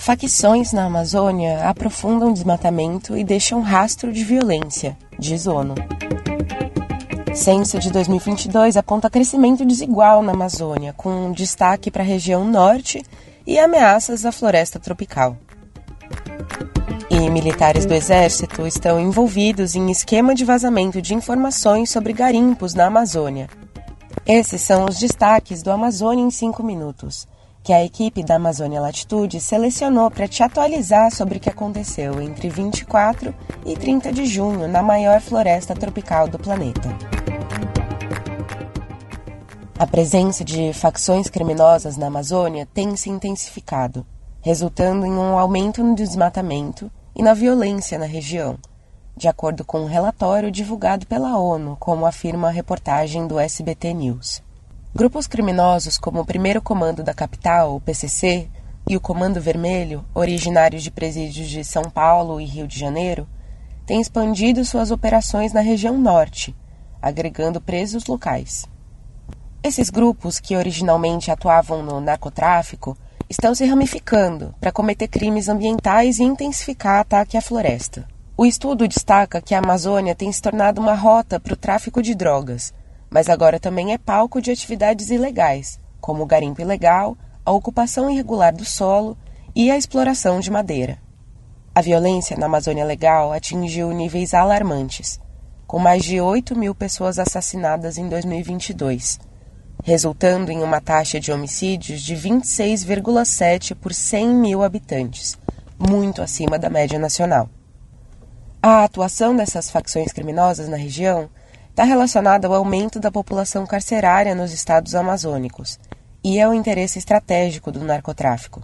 Facções na Amazônia aprofundam desmatamento e deixam rastro de violência, diz ONU. Censo de 2022 aponta crescimento desigual na Amazônia, com destaque para a região norte e ameaças à floresta tropical. E militares do Exército estão envolvidos em esquema de vazamento de informações sobre garimpos na Amazônia. Esses são os destaques do Amazônia em 5 minutos que a equipe da Amazônia Latitude selecionou para te atualizar sobre o que aconteceu entre 24 e 30 de junho na maior floresta tropical do planeta. A presença de facções criminosas na Amazônia tem se intensificado, resultando em um aumento no desmatamento e na violência na região, de acordo com um relatório divulgado pela ONU, como afirma a reportagem do SBT News. Grupos criminosos como o Primeiro Comando da Capital, o PCC, e o Comando Vermelho, originários de presídios de São Paulo e Rio de Janeiro, têm expandido suas operações na região norte, agregando presos locais. Esses grupos, que originalmente atuavam no narcotráfico, estão se ramificando para cometer crimes ambientais e intensificar ataque à floresta. O estudo destaca que a Amazônia tem se tornado uma rota para o tráfico de drogas, mas agora também é palco de atividades ilegais, como o garimpo ilegal, a ocupação irregular do solo e a exploração de madeira. A violência na Amazônia Legal atingiu níveis alarmantes, com mais de 8 mil pessoas assassinadas em 2022, resultando em uma taxa de homicídios de 26,7 por 100 mil habitantes, muito acima da média nacional. A atuação dessas facções criminosas na região está relacionada ao aumento da população carcerária nos estados amazônicos e ao interesse estratégico do narcotráfico.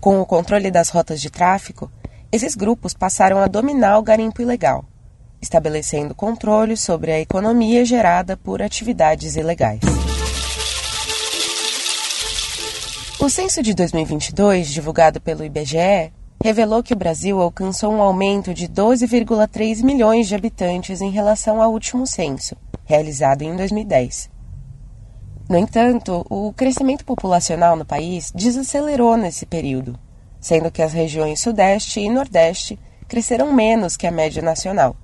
Com o controle das rotas de tráfico, esses grupos passaram a dominar o garimpo ilegal, estabelecendo controle sobre a economia gerada por atividades ilegais. O censo de 2022, divulgado pelo IBGE, revelou que o Brasil alcançou um aumento de 12,3 milhões de habitantes em relação ao último censo, realizado em 2010. No entanto, o crescimento populacional no país desacelerou nesse período, sendo que as regiões Sudeste e Nordeste cresceram menos que a média nacional,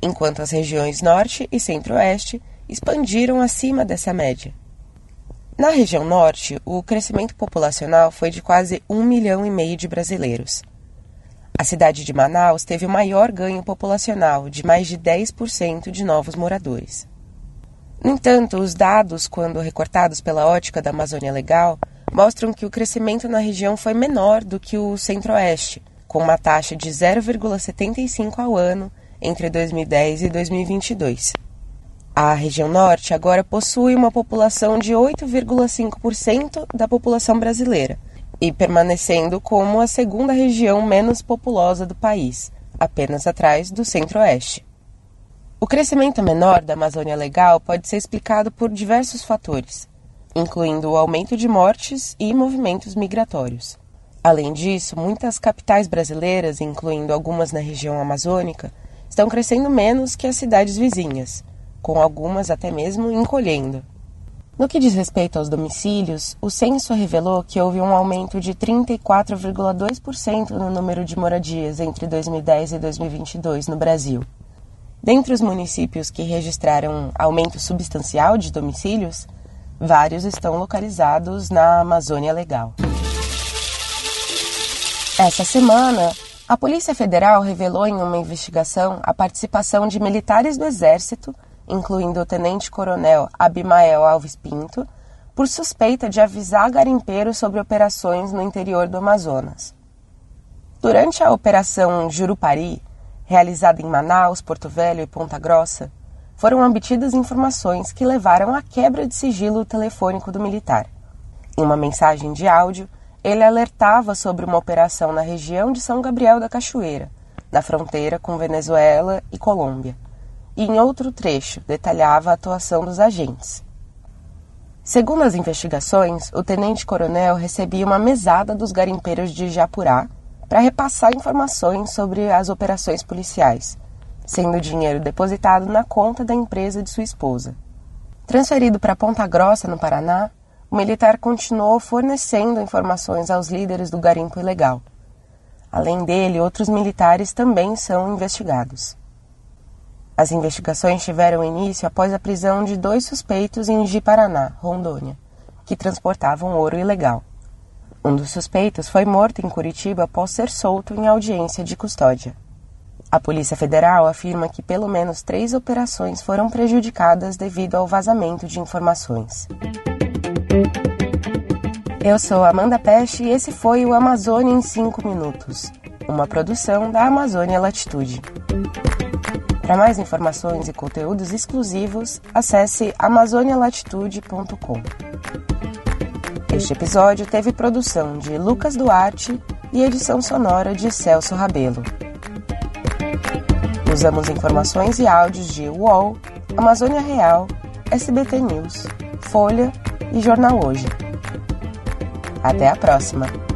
enquanto as regiões Norte e Centro-Oeste expandiram acima dessa média. Na região Norte, o crescimento populacional foi de quase um milhão e meio de brasileiros. A cidade de Manaus teve o maior ganho populacional, de mais de 10% de novos moradores. No entanto, os dados, quando recortados pela ótica da Amazônia Legal, mostram que o crescimento na região foi menor do que o Centro-Oeste, com uma taxa de 0,75 ao ano entre 2010 e 2022. A região norte agora possui uma população de 8,5% da população brasileira e permanecendo como a segunda região menos populosa do país, apenas atrás do centro-oeste. O crescimento menor da Amazônia Legal pode ser explicado por diversos fatores, incluindo o aumento de mortes e movimentos migratórios. Além disso, muitas capitais brasileiras, incluindo algumas na região amazônica, estão crescendo menos que as cidades vizinhas, com algumas até mesmo encolhendo. No que diz respeito aos domicílios, o censo revelou que houve um aumento de 34,2% no número de moradias entre 2010 e 2022 no Brasil. Dentre os municípios que registraram aumento substancial de domicílios, vários estão localizados na Amazônia Legal. Essa semana, a Polícia Federal revelou em uma investigação a participação de militares do Exército incluindo o tenente-coronel Abimael Alves Pinto, por suspeita de avisar garimpeiros sobre operações no interior do Amazonas. Durante a Operação Jurupari, realizada em Manaus, Porto Velho e Ponta Grossa, foram obtidas informações que levaram à quebra de sigilo telefônico do militar. Em uma mensagem de áudio, ele alertava sobre uma operação na região de São Gabriel da Cachoeira, na fronteira com Venezuela e Colômbia e em outro trecho detalhava a atuação dos agentes. Segundo as investigações, o tenente-coronel recebia uma mesada dos garimpeiros de Japurá para repassar informações sobre as operações policiais, sendo o dinheiro depositado na conta da empresa de sua esposa. Transferido para Ponta Grossa, no Paraná, o militar continuou fornecendo informações aos líderes do garimpo ilegal. Além dele, outros militares também são investigados. As investigações tiveram início após a prisão de dois suspeitos em Ji-Paraná, Rondônia, que transportavam ouro ilegal. Um dos suspeitos foi morto em Curitiba após ser solto em audiência de custódia. A Polícia Federal afirma que pelo menos três operações foram prejudicadas devido ao vazamento de informações. Eu sou Amanda Peste e esse foi o Amazônia em 5 Minutos, uma produção da Amazônia Latitude. Para mais informações e conteúdos exclusivos, acesse amazonialatitude.com. Este episódio teve produção de Lucas Duarte e edição sonora de Celso Rabelo. Usamos informações e áudios de UOL, Amazônia Real, SBT News, Folha e Jornal Hoje. Até a próxima!